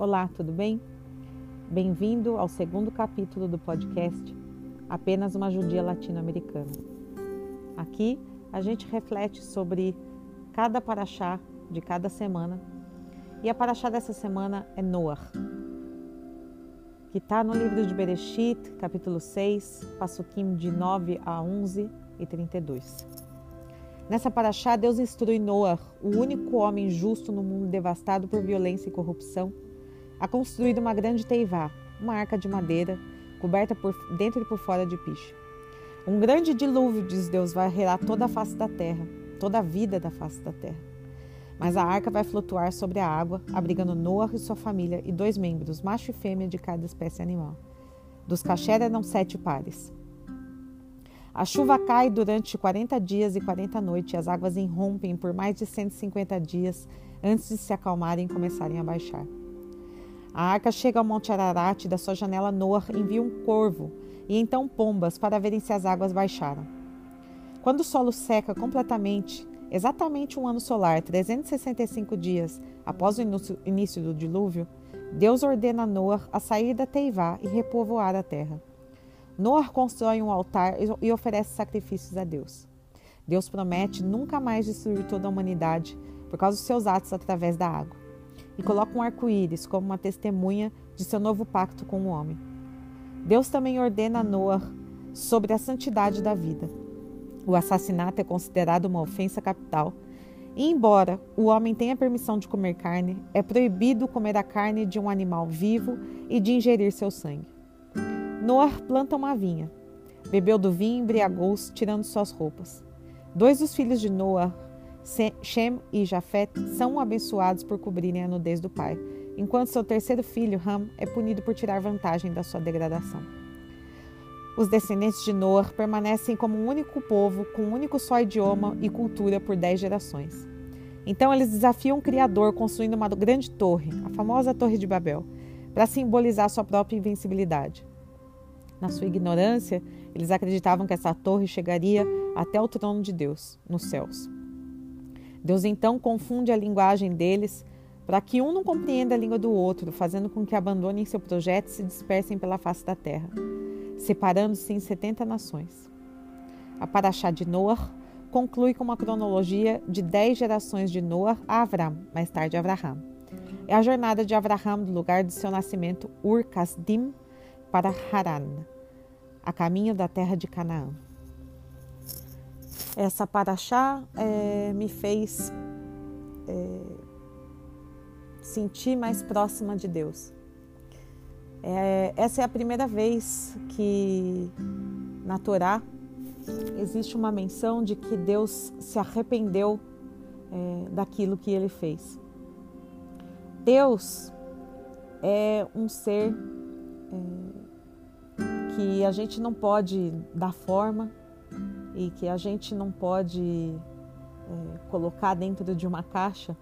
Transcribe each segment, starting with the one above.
Olá, tudo bem? Bem-vindo ao segundo capítulo do podcast Apenas uma Judia Latino-Americana. Aqui a gente reflete sobre cada paraxá de cada semana e a paraxá dessa semana é Noah, que está no livro de Bereshit, capítulo 6, passuquim de 9 a 11 e 32. Nessa paraxá, Deus instrui Noah, o único homem justo no mundo devastado por violência e corrupção, a construído uma grande teivá, uma arca de madeira, coberta por dentro e por fora de piche. Um grande dilúvio, diz Deus, vai relar toda a face da terra, toda a vida da face da terra. Mas a arca vai flutuar sobre a água, abrigando Noah e sua família e dois membros, macho e fêmea de cada espécie animal. Dos kasher eram sete pares. A chuva cai durante 40 dias e 40 noites e as águas irrompem por mais de 150 dias antes de se acalmarem e começarem a baixar. A arca chega ao Monte Ararat e da sua janela Noah envia um corvo e então pombas para verem se as águas baixaram. Quando o solo seca completamente, exatamente um ano solar, 365 dias após o início do dilúvio, Deus ordena a Noah a sair da Teivá e repovoar a terra. Noah constrói um altar e oferece sacrifícios a Deus. Deus promete nunca mais destruir toda a humanidade por causa dos seus atos através da água e coloca um arco-íris como uma testemunha de seu novo pacto com o homem. Deus também ordena a Noah sobre a santidade da vida. O assassinato é considerado uma ofensa capital. E, embora o homem tenha permissão de comer carne, é proibido comer a carne de um animal vivo e de ingerir seu sangue. Noah planta uma vinha. Bebeu do vinho e embriagou-se, tirando suas roupas. Dois dos filhos de Noah Shem e Jafet são abençoados por cobrirem a nudez do pai, enquanto seu terceiro filho, Ham, é punido por tirar vantagem da sua degradação. Os descendentes de Noah permanecem como um único povo, com um único só idioma e cultura por dez gerações. Então eles desafiam o Criador construindo uma grande torre, a famosa Torre de Babel, para simbolizar sua própria invencibilidade. Na sua ignorância, eles acreditavam que essa torre chegaria até o trono de Deus, nos céus. Deus então confunde a linguagem deles para que um não compreenda a língua do outro, fazendo com que abandonem seu projeto e se dispersem pela face da terra, separando-se em 70 nações. A Paraxá de Noah conclui com uma cronologia de 10 gerações de Noah a Avram, mais tarde Abraham. É a jornada de Abraham do lugar de seu nascimento Ur Kasdim para Haran, a caminho da terra de Canaã. Essa paraxá é, me fez é, sentir mais próxima de Deus. É, essa é a primeira vez que na Torá existe uma menção de que Deus se arrependeu é, daquilo que ele fez. Deus é um ser é, que a gente não pode dar forma, e que a gente não pode é, colocar dentro de uma caixa,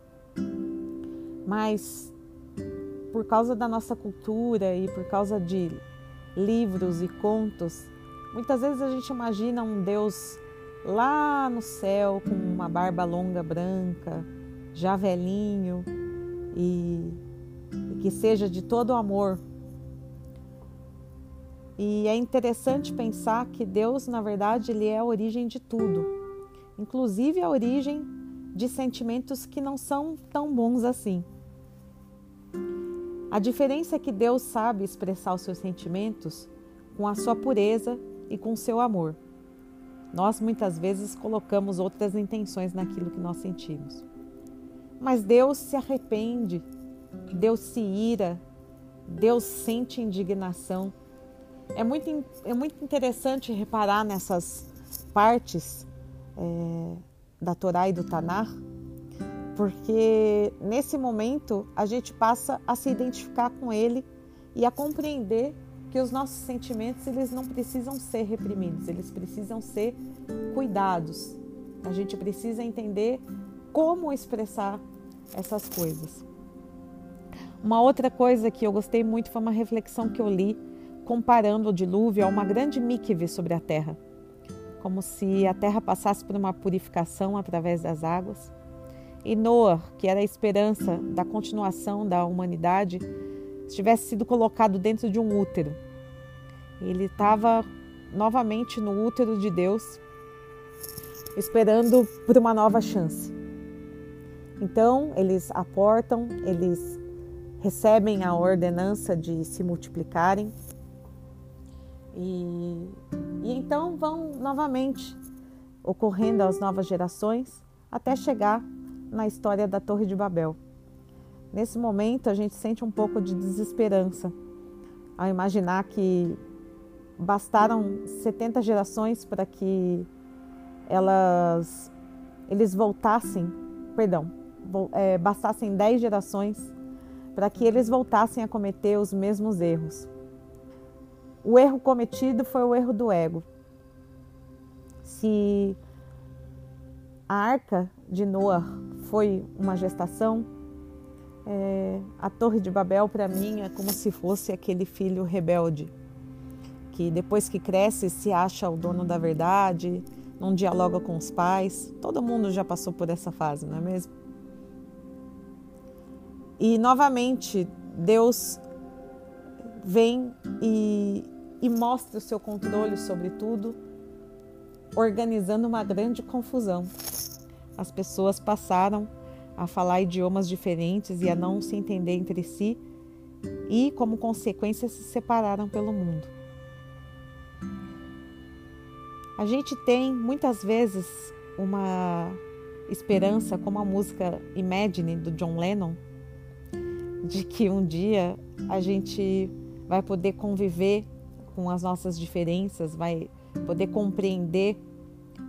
mas por causa da nossa cultura e por causa de livros e contos, muitas vezes a gente imagina um Deus lá no céu com uma barba longa branca, já velhinho e, e que seja de todo amor e é interessante pensar que Deus, na verdade, ele é a origem de tudo, inclusive a origem de sentimentos que não são tão bons assim. A diferença é que Deus sabe expressar os seus sentimentos com a sua pureza e com o seu amor. Nós muitas vezes colocamos outras intenções naquilo que nós sentimos. Mas Deus se arrepende, Deus se ira, Deus sente indignação é muito, é muito interessante reparar nessas partes é, da Torá e do Tanar, porque nesse momento a gente passa a se identificar com ele e a compreender que os nossos sentimentos eles não precisam ser reprimidos, eles precisam ser cuidados. A gente precisa entender como expressar essas coisas. Uma outra coisa que eu gostei muito foi uma reflexão que eu li comparando o dilúvio a uma grande mikve sobre a terra, como se a terra passasse por uma purificação através das águas. e Noah, que era a esperança da continuação da humanidade, tivesse sido colocado dentro de um útero. Ele estava novamente no útero de Deus, esperando por uma nova chance. Então, eles aportam, eles recebem a ordenança de se multiplicarem e, e então vão novamente ocorrendo as novas gerações até chegar na história da Torre de Babel. Nesse momento, a gente sente um pouco de desesperança ao imaginar que bastaram 70 gerações para que elas eles voltassem, perdão, é, bastassem 10 gerações para que eles voltassem a cometer os mesmos erros. O erro cometido foi o erro do ego. Se a arca de Noah foi uma gestação, é, a Torre de Babel para mim é como se fosse aquele filho rebelde que depois que cresce se acha o dono da verdade, não dialoga com os pais. Todo mundo já passou por essa fase, não é mesmo? E novamente Deus vem e, e mostra o seu controle sobre tudo, organizando uma grande confusão as pessoas passaram a falar idiomas diferentes e a não se entender entre si e, como consequência, se separaram pelo mundo. A gente tem muitas vezes uma esperança, como a música Imagine do John Lennon, de que um dia a gente vai poder conviver com as nossas diferenças, vai poder compreender,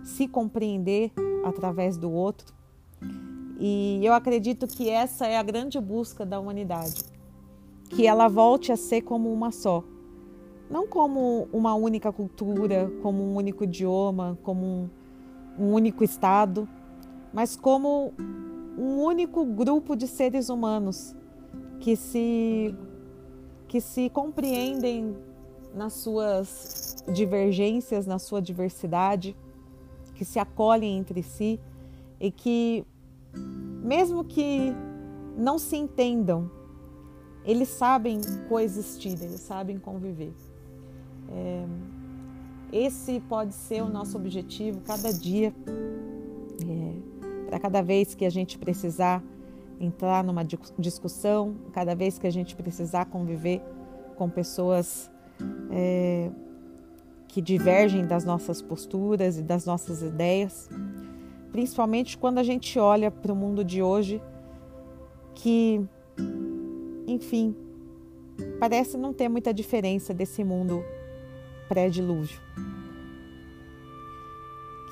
se compreender através do outro. E eu acredito que essa é a grande busca da humanidade, que ela volte a ser como uma só, não como uma única cultura, como um único idioma, como um, um único estado, mas como um único grupo de seres humanos que se que se compreendem nas suas divergências, na sua diversidade que se acolhem entre si e que, mesmo que não se entendam, eles sabem coexistir, eles sabem conviver. É, esse pode ser o nosso objetivo cada dia, é, para cada vez que a gente precisar entrar numa discussão, cada vez que a gente precisar conviver com pessoas é, que divergem das nossas posturas e das nossas ideias, principalmente quando a gente olha para o mundo de hoje, que, enfim, parece não ter muita diferença desse mundo pré-dilúvio.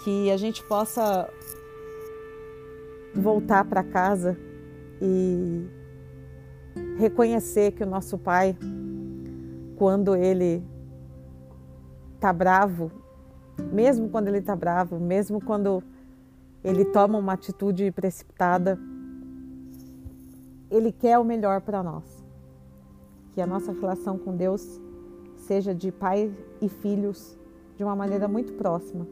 Que a gente possa voltar para casa e reconhecer que o nosso Pai, quando ele está bravo, mesmo quando ele está bravo, mesmo quando ele toma uma atitude precipitada, ele quer o melhor para nós. Que a nossa relação com Deus seja de pai e filhos de uma maneira muito próxima.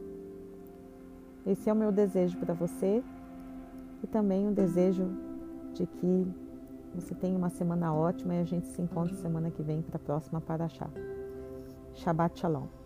Esse é o meu desejo para você e também um desejo de que você tenha uma semana ótima e a gente se encontre semana que vem para a próxima Paraxá. Shabbat Shalom.